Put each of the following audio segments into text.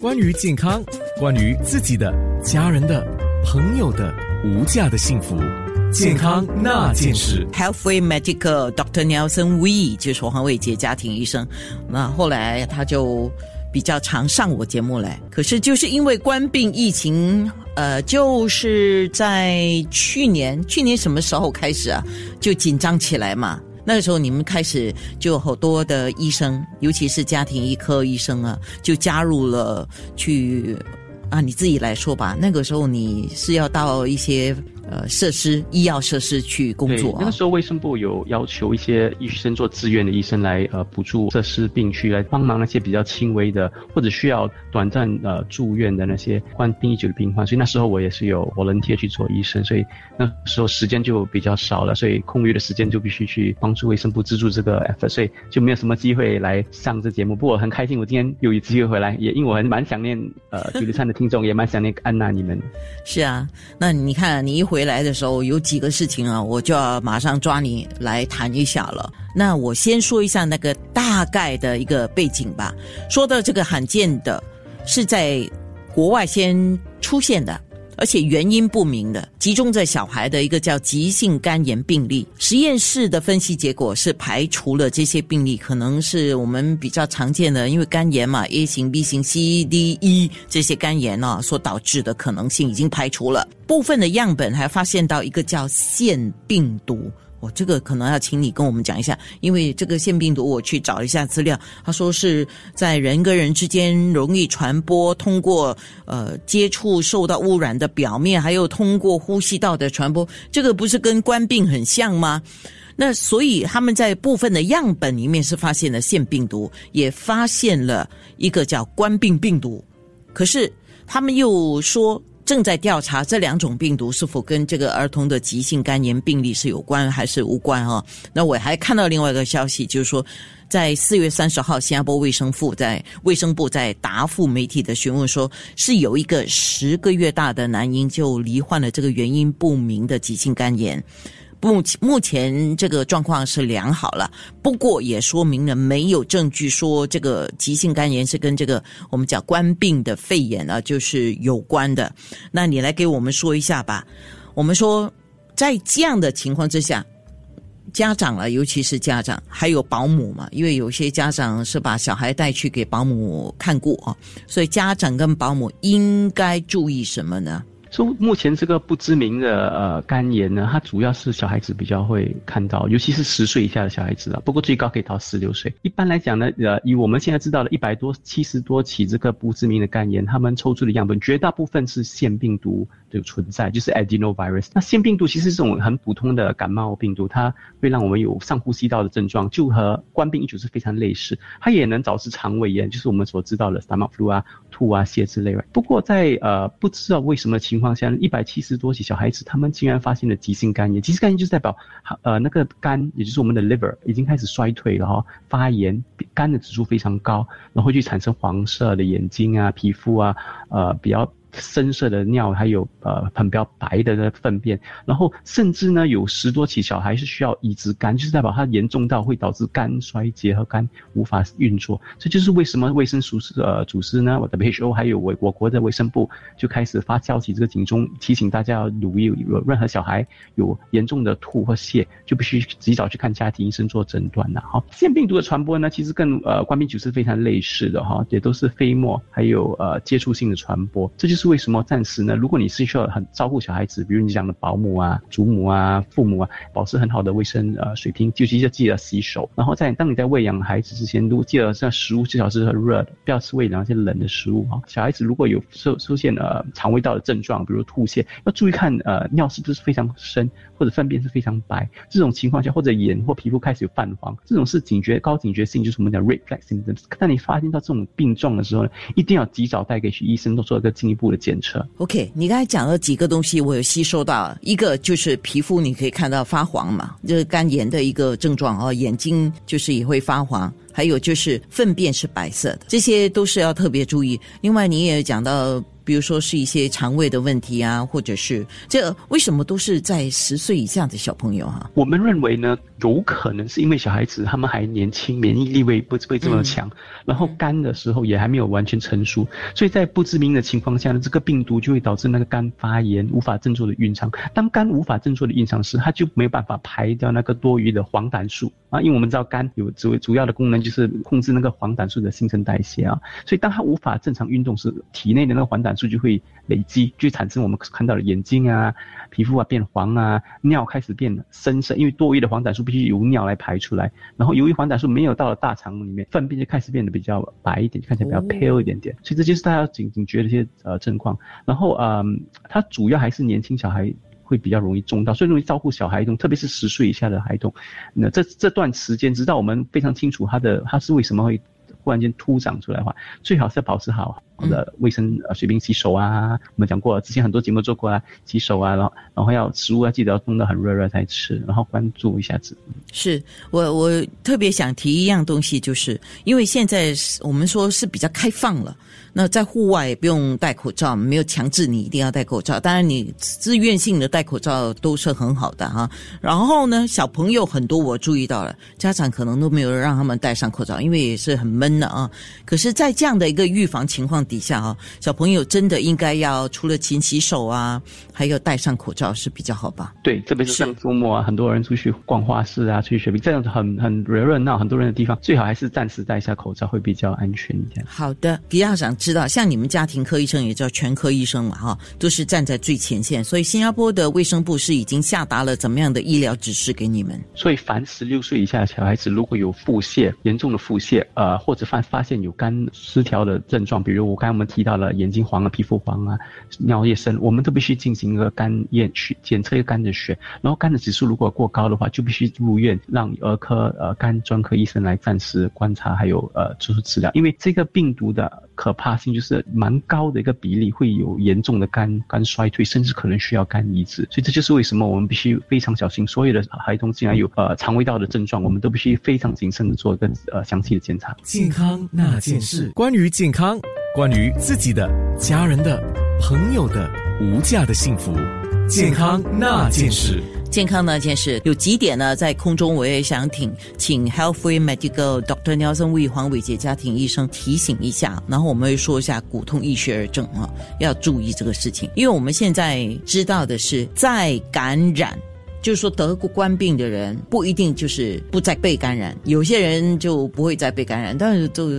关于健康，关于自己的、家人的、朋友的无价的幸福，健康那件事。Healthy Medical doctor Nelson Wee 就是黄伟杰家庭医生，那后来他就比较常上我节目来，可是就是因为官病疫情，呃，就是在去年，去年什么时候开始啊，就紧张起来嘛。那个时候你们开始就好多的医生，尤其是家庭医科医生啊，就加入了去啊，你自己来说吧。那个时候你是要到一些呃设施、医药设施去工作，啊那个。时候卫生部有要求一些医生做志愿的医生来呃补助设施病区，来帮忙那些比较轻微的或者需要短暂呃住院的那些患病已久的病患。所以那时候我也是有 volunteer 去做医生，所以那时候时间就比较少了，所以空余的时间就必须去帮助卫生部资助这个 effort，所以就没有什么机会来上这节目。不过我很开心，我今天有机会回来，也因为我很蛮想念呃九六三的听众，也蛮想念安娜你们。是啊，那你看你一回回来的时候，有几个事情啊，我就要马上抓你来谈一下了。那我先说一下那个大概的一个背景吧。说到这个罕见的，是在国外先出现的。而且原因不明的，集中在小孩的一个叫急性肝炎病例。实验室的分析结果是排除了这些病例，可能是我们比较常见的，因为肝炎嘛，A 型、B 型、C、D、E 这些肝炎啊所导致的可能性已经排除了。部分的样本还发现到一个叫腺病毒。我、这个可能要请你跟我们讲一下，因为这个腺病毒我去找一下资料，他说是在人跟人之间容易传播，通过呃接触受到污染的表面，还有通过呼吸道的传播，这个不是跟冠病很像吗？那所以他们在部分的样本里面是发现了腺病毒，也发现了一个叫冠病病毒，可是他们又说正在调查这两种病毒是否跟这个儿童的急性肝炎病例是有关还是无关啊？那我还看到另外一个消息，就是说，在四月三十号，新加坡卫生部在卫生部在答复媒体的询问说，是有一个十个月大的男婴就罹患了这个原因不明的急性肝炎。目目前这个状况是良好了，不过也说明了没有证据说这个急性肝炎是跟这个我们讲冠病的肺炎啊，就是有关的。那你来给我们说一下吧。我们说，在这样的情况之下，家长啊，尤其是家长，还有保姆嘛，因为有些家长是把小孩带去给保姆看顾啊，所以家长跟保姆应该注意什么呢？说目前这个不知名的呃肝炎呢，它主要是小孩子比较会看到，尤其是十岁以下的小孩子啊。不过最高可以到十六岁。一般来讲呢，呃，以我们现在知道的一百多、七十多起这个不知名的肝炎，他们抽出的样本绝大部分是腺病毒的存在，就是 adenovirus。那腺病毒其实是这种很普通的感冒病毒，它会让我们有上呼吸道的症状，就和冠病一组是非常类似。它也能导致肠胃炎，就是我们所知道的 stomach flu 啊、吐啊、泻之类的。不过在呃不知道为什么情况下，一百七十多起小孩子，他们竟然发现了急性肝炎。急性肝炎就是代表呃那个肝，也就是我们的 liver 已经开始衰退了哈、发炎，肝的指数非常高，然后会去产生黄色的眼睛啊、皮肤啊，呃比较。深色的尿，还有呃很比较白的那粪便，然后甚至呢有十多起小孩是需要移植肝，就是代表它严重到会导致肝衰竭和肝无法运作。这就是为什么卫生署呃组织呢，我的 WHO 还有我我国的卫生部就开始发敲起这个警钟，提醒大家要留意有任何小孩有严重的吐或泻，就必须及早去看家庭医生做诊断了。哈，腺病毒的传播呢，其实跟呃冠病毒是非常类似的哈，也都是飞沫还有呃接触性的传播，这就是。是为什么暂时呢？如果你是需要很照顾小孩子，比如你讲的保姆啊、祖母啊、父母啊，保持很好的卫生呃水平，就是要记得洗手。然后在当你在喂养孩子之前，如果记得像食物至少是很热的，不要吃喂养一些冷的食物啊。小孩子如果有出出现呃肠胃道的症状，比如吐泻，要注意看呃尿是不是非常深，或者粪便是非常白。这种情况下，或者眼或皮肤开始有泛黄，这种是警觉高警觉性，就是我们讲 red flag symptoms。当你发现到这种病状的时候呢，一定要及早带给医生都做一个进一步的的。检测。OK，你刚才讲了几个东西，我有吸收到。一个就是皮肤，你可以看到发黄嘛，就是肝炎的一个症状哦。眼睛就是也会发黄，还有就是粪便是白色的，这些都是要特别注意。另外，你也讲到，比如说是一些肠胃的问题啊，或者是这为什么都是在十岁以下的小朋友哈、啊？我们认为呢，有可能是因为小孩子他们还年轻，免疫力未不会这么强，然后肝的时候也还没有完全成熟，所以在不知名的情况下呢，这个病毒就会导致那个肝发炎，无法振作的蕴藏。当肝无法振作的蕴藏时，它就没有办法排掉那个多余的黄疸素啊，因为我们知道肝有主主要的功能就是控制那个黄疸素的新陈代谢啊，所以当它无法正常运动时，体内的那个黄疸素就会累积，就产生我们看到的眼睛啊、皮肤啊变黄啊，尿开始变深色，因为多余的黄疸素必须由尿来排出来，然后由于黄疸素没有到了大肠里面，粪便就开始变得比较白一点，看起来比较 pale 一点点，所以这就是大家警警觉的一些呃症况。然后嗯，它主要还是年轻小孩会比较容易中到，所以容易照顾小孩童，特别是十岁以下的孩童。那这这段时间，直到我们非常清楚他的他是为什么会。忽然间突长出来的话，最好是要保持好的卫生呃水平洗手啊。我们讲过，之前很多节目做过啊，洗手啊，然后然后要食物要记得要弄得很热热才吃，然后关注一下子。是我我特别想提一样东西，就是因为现在我们说是比较开放了。那在户外也不用戴口罩，没有强制你一定要戴口罩。当然，你自愿性的戴口罩都是很好的哈。然后呢，小朋友很多，我注意到了，家长可能都没有让他们戴上口罩，因为也是很闷的啊。可是，在这样的一个预防情况底下啊，小朋友真的应该要除了勤洗手啊，还有戴上口罩是比较好吧？对，特别是像周末啊，很多人出去逛花市啊，出去 shopping，这样很很热热闹，很多人的地方，最好还是暂时戴一下口罩，会比较安全一点。好的，比较想。知道，像你们家庭科医生也叫全科医生嘛，哈，都是站在最前线。所以新加坡的卫生部是已经下达了怎么样的医疗指示给你们？所以凡十六岁以下的小孩子，如果有腹泻严重的腹泻，呃，或者发发现有肝失调的症状，比如我刚才我们提到了眼睛黄啊、皮肤黄啊、尿液深，我们都必须进行一个肝验血，检测一个肝的血。然后肝的指数如果过高的话，就必须入院，让儿科呃肝专科医生来暂时观察，还有呃做出治疗。因为这个病毒的可怕。性就是蛮高的一个比例，会有严重的肝肝衰退，甚至可能需要肝移植。所以这就是为什么我们必须非常小心。所有的孩童竟然有呃肠胃道的症状，我们都必须非常谨慎的做一个呃详细的检查。健康那件事，关于健康，关于自己的、家人的、朋友的无价的幸福。健康那件事。健康那件事有几点呢？在空中我也想请请 Healthway Medical Dr. Nelson Wee 黄伟杰家庭医生提醒一下，然后我们会说一下骨痛易血症啊，要注意这个事情，因为我们现在知道的是，再感染，就是说得过冠病的人不一定就是不再被感染，有些人就不会再被感染，但是都。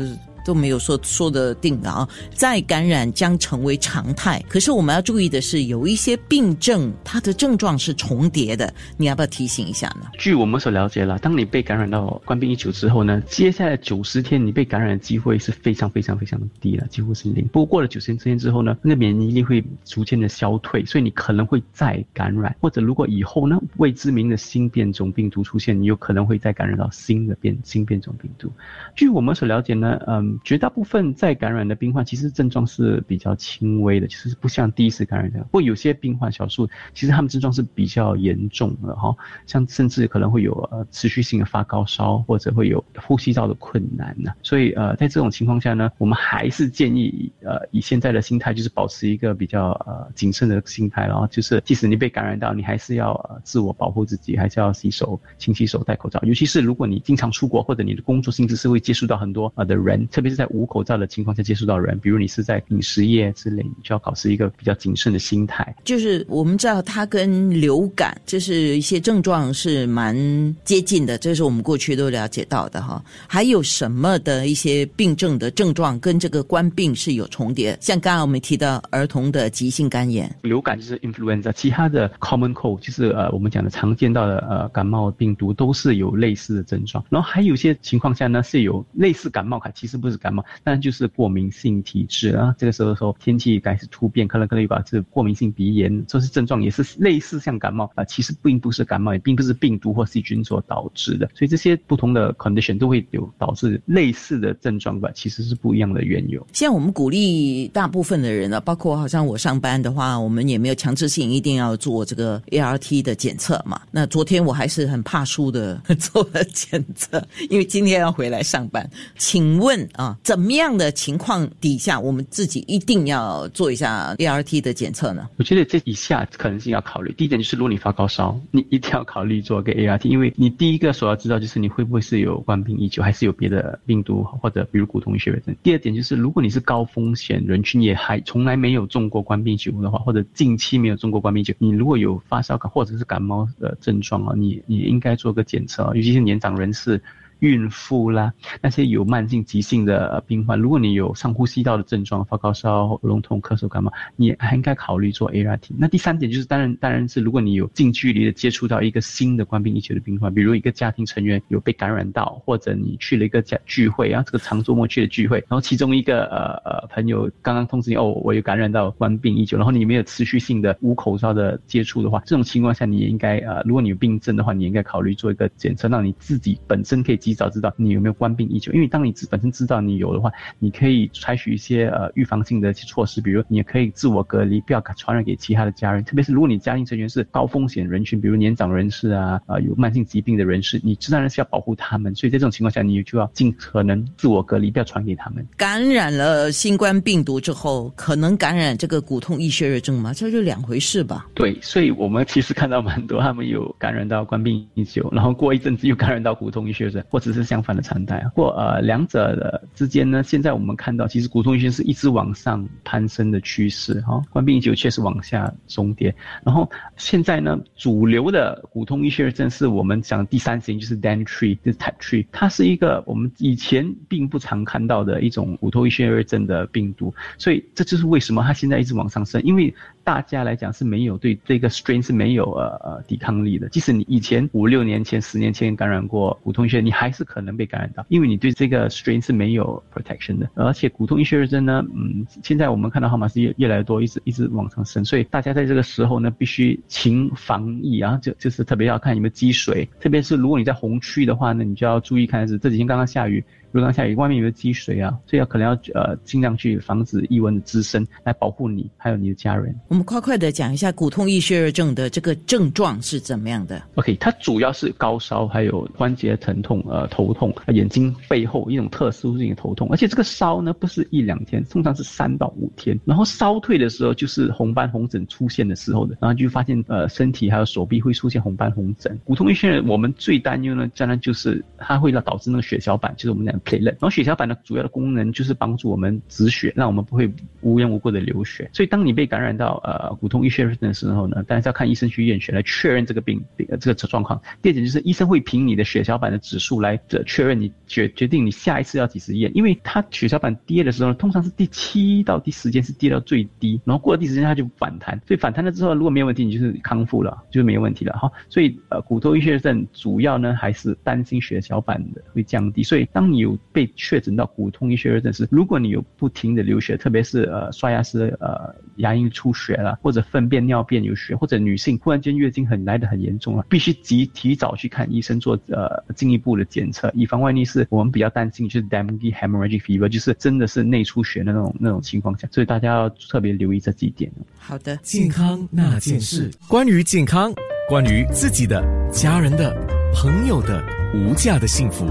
都没有说说的定的啊，再感染将成为常态。可是我们要注意的是，有一些病症它的症状是重叠的，你要不要提醒一下呢？据我们所了解了，当你被感染到冠病一九之后呢，接下来九十天你被感染的机会是非常非常非常的低了，几乎是零。不过过了九十天之后呢，那个免疫力会逐渐的消退，所以你可能会再感染，或者如果以后呢未知名的新变种病毒出现，你有可能会再感染到新的变新变种病毒。据我们所了解呢，嗯。绝大部分在感染的病患，其实症状是比较轻微的，其实不像第一次感染这样。不过有些病患小数，其实他们症状是比较严重的哈，像甚至可能会有呃持续性的发高烧，或者会有呼吸道的困难呢。所以呃，在这种情况下呢，我们还是建议呃以现在的心态，就是保持一个比较呃谨慎的心态，然后就是即使你被感染到，你还是要呃自我保护自己，还是要洗手、勤洗手、戴口罩。尤其是如果你经常出国，或者你的工作性质是会接触到很多呃的人，特别是在无口罩的情况下接触到人，比如你是在饮食业之类，你就要保持一个比较谨慎的心态。就是我们知道它跟流感，就是一些症状是蛮接近的，这是我们过去都了解到的哈。还有什么的一些病症的症状跟这个冠病是有重叠？像刚刚我们提到儿童的急性肝炎，流感就是 influenza，其他的 common cold 就是呃我们讲的常见到的呃感冒病毒都是有类似的症状。然后还有些情况下呢是有类似感冒卡，其实不是感冒。但就是过敏性体质啊，这个时候说天气开始突变，可能可能有把这过敏性鼻炎，这是症状也是类似像感冒啊，其实并不是感冒，也并不是病毒或细菌所导致的，所以这些不同的 condition 都会有导致类似的症状吧，其实是不一样的。缘由。现在我们鼓励大部分的。人呢，包括好像我上班的。话，我们也没有强制性一定要做这个 ART 的检测嘛。那昨天我还是很怕输的做了检测，因为今天要回来上班。请问啊？怎么样的情况底下，我们自己一定要做一下 ART 的检测呢？我觉得这以下可能性要考虑。第一点就是，如果你发高烧，你一定要考虑做个 ART，因为你第一个所要知道就是你会不会是有冠病已久，还是有别的病毒，或者比如骨痛血血症。第二点就是，如果你是高风险人群，也还从来没有中过冠病久的话，或者近期没有中过冠病久，你如果有发烧感或者是感冒的症状啊，你你应该做个检测，尤其是年长人士。孕妇啦，那些有慢性急性的病患，如果你有上呼吸道的症状，发高烧、喉咙痛、咳嗽、感冒，你还应该考虑做 ART。那第三点就是，当然，当然是如果你有近距离的接触到一个新的冠病疫情的病患，比如一个家庭成员有被感染到，或者你去了一个家聚会，然后这个长周末去的聚会，然后其中一个呃呃朋友刚刚通知你哦，我有感染到冠病疫久，然后你没有持续性的无口罩的接触的话，这种情况下你也应该呃，如果你有病症的话，你应该考虑做一个检测，让你自己本身可以。及早知道你有没有冠病已久，因为当你自本身知道你有的话，你可以采取一些呃预防性的一些措施，比如你也可以自我隔离，不要传染给其他的家人。特别是如果你家庭成员是高风险人群，比如年长人士啊，啊有慢性疾病的人士，你自然是要保护他们。所以在这种情况下，你就要尽可能自我隔离，不要传给他们。感染了新冠病毒之后，可能感染这个骨痛易血热症吗？这就两回事吧。对，所以我们其实看到蛮多他们有感染到冠病已久，然后过一阵子又感染到骨痛易血症。或者是相反的常态，或呃两者的之间呢？现在我们看到，其实骨痛医学是一直往上攀升的趋势，哈，冠病就确实往下中跌。然后现在呢，主流的骨痛医学症是我们讲第三型，就是 Dengue tree，就是 Type tree，它是一个我们以前并不常看到的一种骨痛医学症的病毒，所以这就是为什么它现在一直往上升，因为。大家来讲是没有对这个 strain 是没有呃呃抵抗力的。即使你以前五六年前、十年前感染过骨痛医血，你还是可能被感染到，因为你对这个 strain 是没有 protection 的。而且骨痛医学热症呢，嗯，现在我们看到号码是越越来越多，一直一直往上升。所以大家在这个时候呢，必须勤防疫啊，就就是特别要看有没有积水，特别是如果你在红区的话呢，你就要注意看是这几天刚刚下雨。如果下雨，外面有没有积水啊？所以要可能要呃尽量去防止异温的滋生，来保护你还有你的家人。我们快快的讲一下骨痛易血热症的这个症状是怎么样的？OK，它主要是高烧，还有关节疼痛、呃头痛、眼睛背后一种特殊性的头痛，而且这个烧呢不是一两天，通常是三到五天，然后烧退的时候就是红斑红疹出现的时候的，然后就发现呃身体还有手臂会出现红斑红疹。骨痛易血我们最担忧呢，当然就是它会让导致那个血小板，就是我们讲。然后血小板的主要的功能就是帮助我们止血，让我们不会无缘无故的流血。所以当你被感染到呃骨痛易血的时候呢，当然是要看医生去验血来确认这个病这个状况。第二点就是医生会凭你的血小板的指数来确认你决决定你下一次要几时验，因为它血小板跌的时候通常是第七到第十天是跌到最低，然后过了第十天它就反弹，所以反弹了之后如果没有问题，你就是康复了，就是没问题了哈。所以呃骨痛易血症主要呢还是担心血小板的会降低，所以当你有被确诊到骨痛医学热症时，如果你有不停的流血，特别是呃刷牙时呃牙龈出血了，或者粪便尿便有血，或者女性忽然间月经很来的很严重了，必须及提早去看医生做呃进一步的检测，以防万一是我们比较担心就是 dengue hemorrhagic fever，就是真的是内出血的那种那种情况下，所以大家要特别留意这几点。好的，健康那件事，关于健康，关于自己的、家人的、朋友的无价的幸福。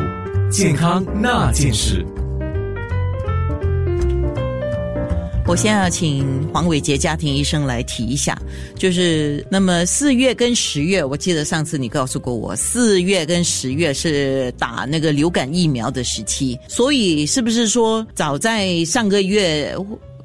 健康那件事，我先要请黄伟杰家庭医生来提一下，就是那么四月跟十月，我记得上次你告诉过我，四月跟十月是打那个流感疫苗的时期，所以是不是说早在上个月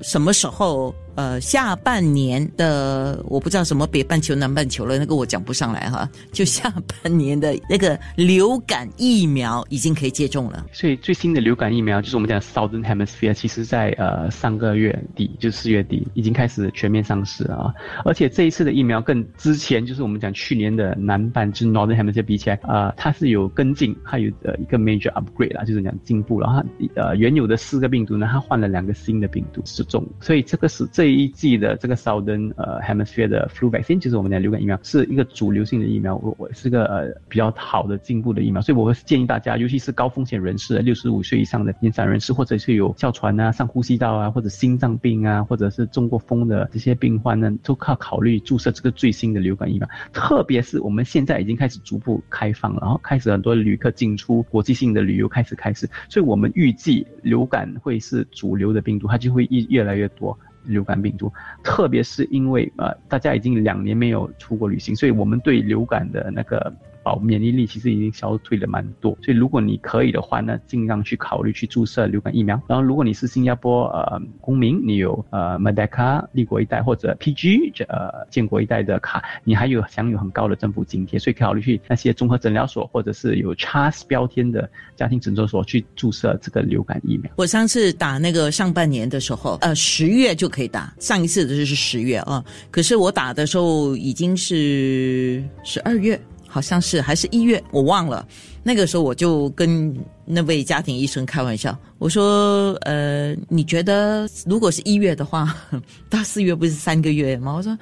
什么时候？呃，下半年的我不知道什么北半球、南半球了，那个我讲不上来哈。就下半年的那个流感疫苗已经可以接种了。所以最新的流感疫苗就是我们讲 Southern Hemisphere，其实在呃上个月底，就四月底已经开始全面上市啊。而且这一次的疫苗跟之前就是我们讲去年的南半就是 Northern Hemisphere 比起来啊，它是有跟进，它有呃一个 major upgrade 啦，就是讲进步了。它呃原有的四个病毒呢，它换了两个新的病毒是种，所以这个是这。第一季的这个 Southern 呃 Hemisphere 的 flu vaccine，就是我们的流感疫苗，是一个主流性的疫苗，我我是个呃比较好的进步的疫苗，所以我会建议大家，尤其是高风险人士，六十五岁以上的年长人士，或者是有哮喘啊、上呼吸道啊，或者心脏病啊，或者是中过风的这些病患呢，都靠考虑注射这个最新的流感疫苗。特别是我们现在已经开始逐步开放了，然后开始很多旅客进出，国际性的旅游开始开始，所以我们预计流感会是主流的病毒，它就会越越来越多。流感病毒，特别是因为呃，大家已经两年没有出国旅行，所以我们对流感的那个。免疫力其实已经消退了蛮多，所以如果你可以的话呢，尽量去考虑去注射流感疫苗。然后如果你是新加坡呃公民，你有呃 Medica 立国一代或者 PG 呃建国一代的卡，你还有享有很高的政府津贴，所以考虑去那些综合诊疗所或者是有 CHAS 标签的家庭诊所所去注射这个流感疫苗。我上次打那个上半年的时候，呃十月就可以打，上一次的就是十月啊，可是我打的时候已经是十二月。好像是还是一月，我忘了。那个时候我就跟那位家庭医生开玩笑，我说：“呃，你觉得如果是一月的话，到四月不是三个月吗？”我说：“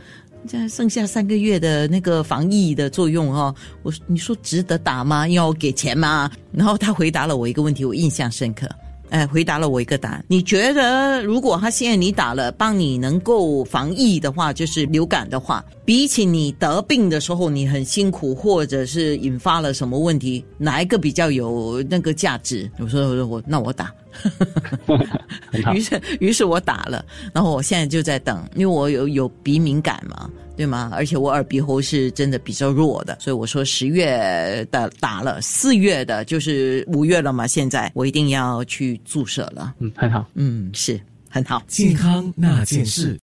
现在剩下三个月的那个防疫的作用哦，我你说值得打吗？要给钱吗？”然后他回答了我一个问题，我印象深刻。哎，回答了我一个答案。你觉得，如果他现在你打了，帮你能够防疫的话，就是流感的话，比起你得病的时候你很辛苦，或者是引发了什么问题，哪一个比较有那个价值？我说，我说我那我打。于是，于是我打了，然后我现在就在等，因为我有有鼻敏感嘛。对吗？而且我耳鼻喉是真的比较弱的，所以我说十月的打了，四月的就是五月了嘛。现在我一定要去注射了。嗯，很好。嗯，是很好。健康那件事。